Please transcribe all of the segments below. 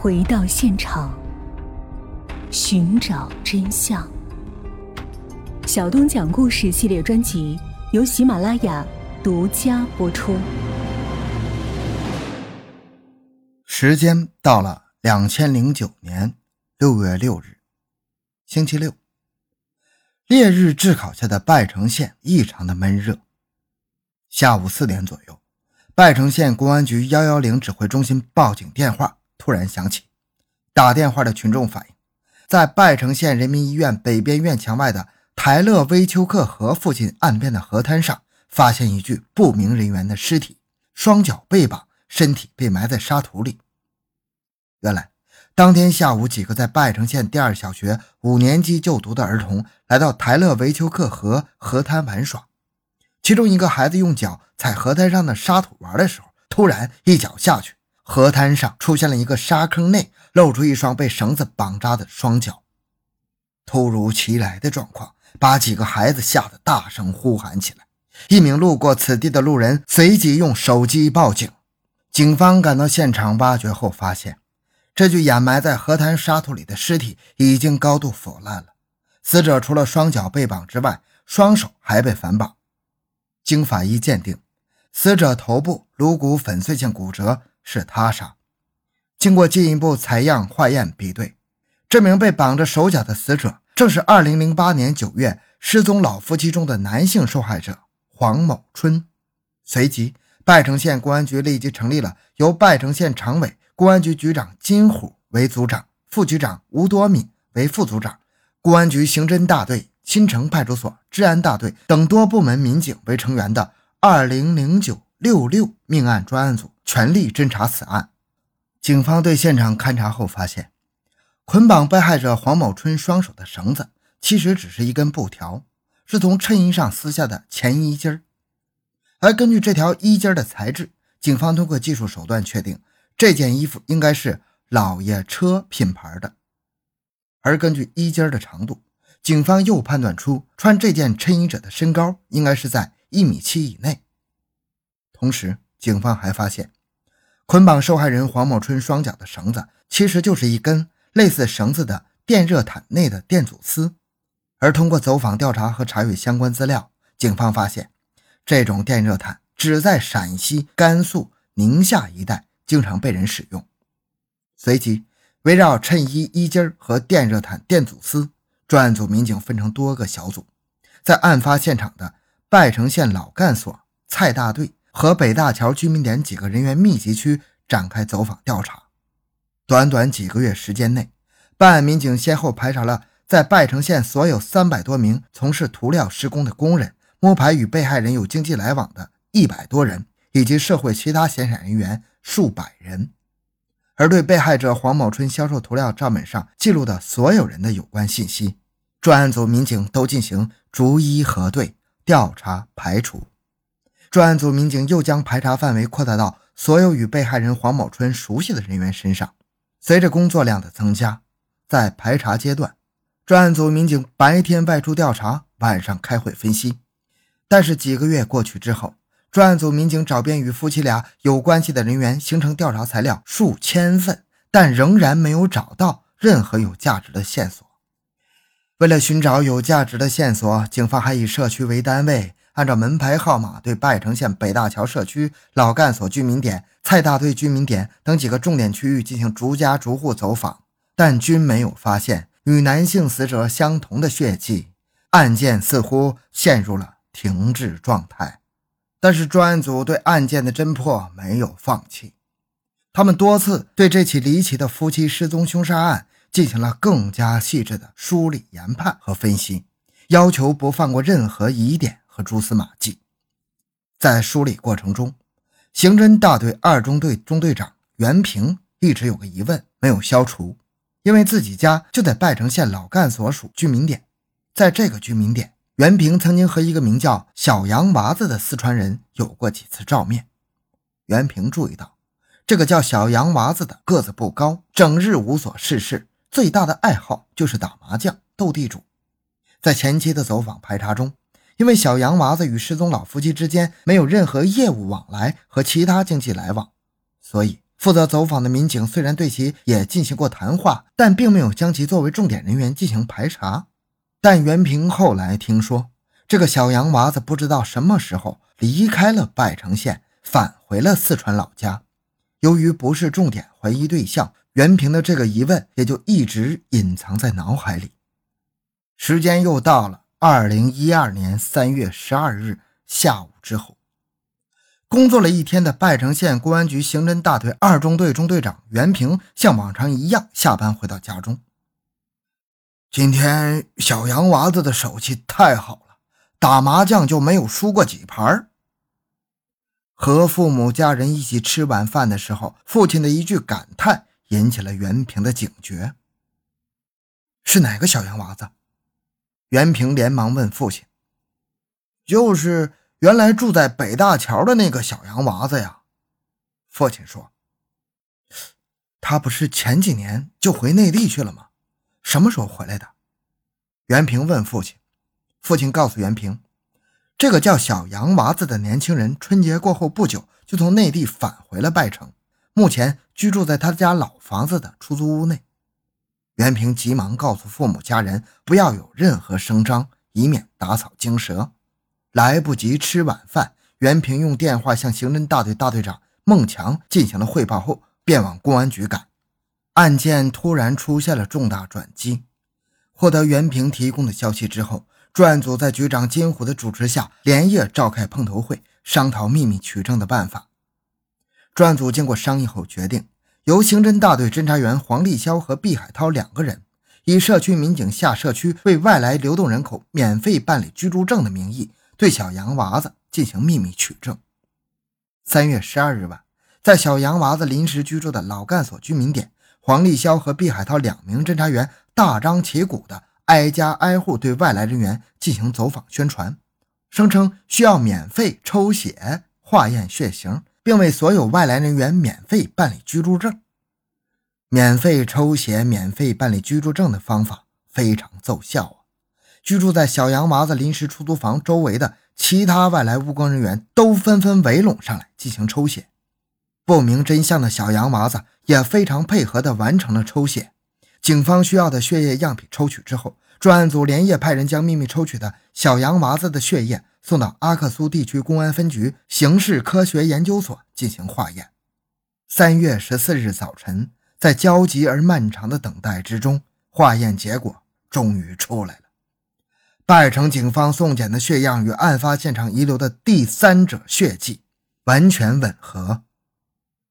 回到现场，寻找真相。小东讲故事系列专辑由喜马拉雅独家播出。时间到了两千零九年六月六日，星期六。烈日炙烤下的拜城县异常的闷热。下午四点左右，拜城县公安局幺幺零指挥中心报警电话突然响起。打电话的群众反映，在拜城县人民医院北边院墙外的台勒威丘克河附近岸边的河滩上，发现一具不明人员的尸体，双脚被绑，身体被埋在沙土里。原来，当天下午，几个在拜城县第二小学五年级就读的儿童来到台勒维丘克河河滩玩耍。其中一个孩子用脚踩河滩上的沙土玩的时候，突然一脚下去，河滩上出现了一个沙坑，内露出一双被绳子绑扎的双脚。突如其来的状况把几个孩子吓得大声呼喊起来。一名路过此地的路人随即用手机报警。警方赶到现场挖掘后发现。这具掩埋在河滩沙土里的尸体已经高度腐烂了，死者除了双脚被绑之外，双手还被反绑。经法医鉴定，死者头部颅骨粉碎性骨折是他杀。经过进一步采样化验比对，这名被绑着手脚的死者正是2008年9月失踪老夫妻中的男性受害者黄某春。随即，拜城县公安局立即成立了由拜城县常委。公安局局长金虎为组长，副局长吴多敏为副组长，公安局刑侦大队、新城派出所治安大队等多部门民警为成员的二零零九六六命案专案组全力侦查此案。警方对现场勘查后发现，捆绑被害者黄某春双手的绳子其实只是一根布条，是从衬衣上撕下的前衣襟儿。而根据这条衣襟的材质，警方通过技术手段确定。这件衣服应该是老爷车品牌的，而根据衣襟的长度，警方又判断出穿这件衬衣者的身高应该是在一米七以内。同时，警方还发现，捆绑受害人黄某春双脚的绳子其实就是一根类似绳子的电热毯内的电阻丝。而通过走访调查和查阅相关资料，警方发现，这种电热毯只在陕西、甘肃、宁夏一带。经常被人使用。随即，围绕衬衣衣襟和电热毯电阻丝，专案组民警分成多个小组，在案发现场的拜城县老干所、蔡大队和北大桥居民点几个人员密集区展开走访调查。短短几个月时间内，办案民警先后排查了在拜城县所有三百多名从事涂料施工的工人，摸排与被害人有经济来往的一百多人。以及社会其他闲散人员数百人，而对被害者黄某春销售涂料账本上记录的所有人的有关信息，专案组民警都进行逐一核对、调查、排除。专案组民警又将排查范围扩大到所有与被害人黄某春熟悉的人员身上。随着工作量的增加，在排查阶段，专案组民警白天外出调查，晚上开会分析。但是几个月过去之后，专案组民警找遍与夫妻俩有关系的人员，形成调查材料数千份，但仍然没有找到任何有价值的线索。为了寻找有价值的线索，警方还以社区为单位，按照门牌号码对拜城县北大桥社区、老干所居民点、蔡大队居民点等几个重点区域进行逐家逐户走访，但均没有发现与男性死者相同的血迹，案件似乎陷入了停滞状态。但是专案组对案件的侦破没有放弃，他们多次对这起离奇的夫妻失踪凶杀案进行了更加细致的梳理研判和分析，要求不放过任何疑点和蛛丝马迹。在梳理过程中，刑侦大队二中队中队长袁平一直有个疑问没有消除，因为自己家就在拜城县老干所属居民点，在这个居民点。袁平曾经和一个名叫小洋娃子的四川人有过几次照面。袁平注意到，这个叫小洋娃子的个子不高，整日无所事事，最大的爱好就是打麻将、斗地主。在前期的走访排查中，因为小洋娃子与失踪老夫妻之间没有任何业务往来和其他经济来往，所以负责走访的民警虽然对其也进行过谈话，但并没有将其作为重点人员进行排查。但袁平后来听说，这个小洋娃子不知道什么时候离开了拜城县，返回了四川老家。由于不是重点怀疑对象，袁平的这个疑问也就一直隐藏在脑海里。时间又到了二零一二年三月十二日下午之后。工作了一天的拜城县公安局刑侦大队二中队中队长袁平，像往常一样下班回到家中。今天小洋娃子的手气太好了，打麻将就没有输过几盘。和父母家人一起吃晚饭的时候，父亲的一句感叹引起了袁平的警觉：“是哪个小洋娃子？”袁平连忙问父亲：“就是。”原来住在北大桥的那个小洋娃子呀，父亲说：“他不是前几年就回内地去了吗？什么时候回来的？”袁平问父亲。父亲告诉袁平：“这个叫小洋娃子的年轻人，春节过后不久就从内地返回了拜城，目前居住在他家老房子的出租屋内。”袁平急忙告诉父母家人不要有任何声张，以免打草惊蛇。来不及吃晚饭，袁平用电话向刑侦大队大队长孟强进行了汇报后，便往公安局赶。案件突然出现了重大转机。获得袁平提供的消息之后，专案组在局长金虎的主持下，连夜召开碰头会，商讨秘密取证的办法。专案组经过商议后决定，由刑侦大队侦查员黄立霄和毕海涛两个人，以社区民警下社区为外来流动人口免费办理居住证的名义。对小洋娃子进行秘密取证。三月十二日晚，在小洋娃子临时居住的老干所居民点，黄立霄和毕海涛两名侦查员大张旗鼓地挨家挨户对外来人员进行走访宣传，声称需要免费抽血化验血型，并为所有外来人员免费办理居住证。免费抽血、免费办理居住证的方法非常奏效啊！居住在小洋娃子临时出租房周围的其他外来务工人员都纷纷围拢上来进行抽血。不明真相的小洋娃子也非常配合地完成了抽血。警方需要的血液样品抽取之后，专案组连夜派人将秘密抽取的小洋娃子的血液送到阿克苏地区公安分局刑事科学研究所进行化验。三月十四日早晨，在焦急而漫长的等待之中，化验结果终于出来了。拜城警方送检的血样与案发现场遗留的第三者血迹完全吻合。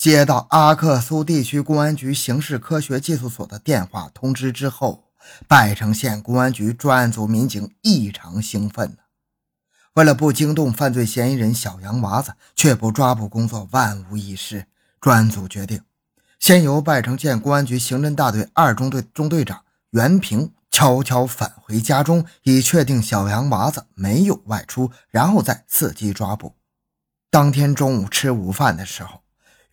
接到阿克苏地区公安局刑事科学技术所的电话通知之后，拜城县公安局专案组民警异常兴奋为了不惊动犯罪嫌疑人小洋娃子，确保抓捕工作万无一失，专案组决定先由拜城县公安局刑侦大队二中队中队长袁平。悄悄返回家中，以确定小洋娃子没有外出，然后再伺机抓捕。当天中午吃午饭的时候，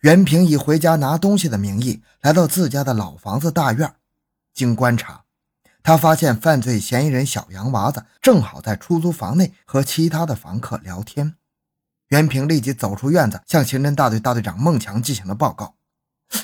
袁平以回家拿东西的名义来到自家的老房子大院。经观察，他发现犯罪嫌疑人小洋娃子正好在出租房内和其他的房客聊天。袁平立即走出院子，向刑侦大队大队长孟强进行了报告。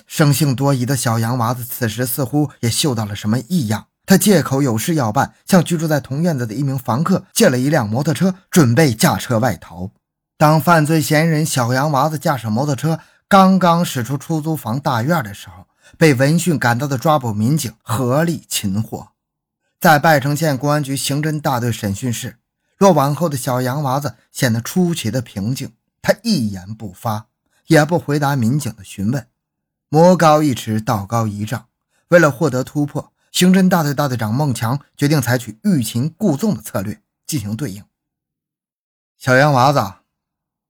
生性多疑的小洋娃子此时似乎也嗅到了什么异样。他借口有事要办，向居住在同院子的一名房客借了一辆摩托车，准备驾车外逃。当犯罪嫌疑人小洋娃子驾驶摩托车刚刚驶出出租房大院的时候，被闻讯赶到的抓捕民警合力擒获。在拜城县公安局刑侦大队审讯室，落网后的小洋娃子显得出奇的平静，他一言不发，也不回答民警的询问。魔高一尺，道高一丈，为了获得突破。刑侦大队大队长孟强决定采取欲擒故纵的策略进行对应。小洋娃子，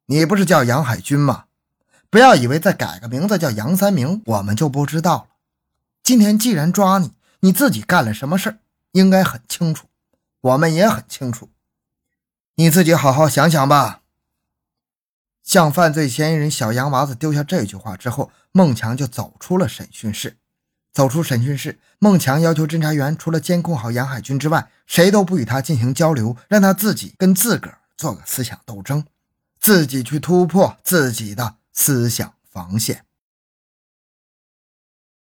你不是叫杨海军吗？不要以为再改个名字叫杨三明，我们就不知道了。今天既然抓你，你自己干了什么事，应该很清楚，我们也很清楚。你自己好好想想吧。向犯罪嫌疑人小洋娃子丢下这句话之后，孟强就走出了审讯室。走出审讯室，孟强要求侦查员除了监控好杨海军之外，谁都不与他进行交流，让他自己跟自个儿做个思想斗争，自己去突破自己的思想防线。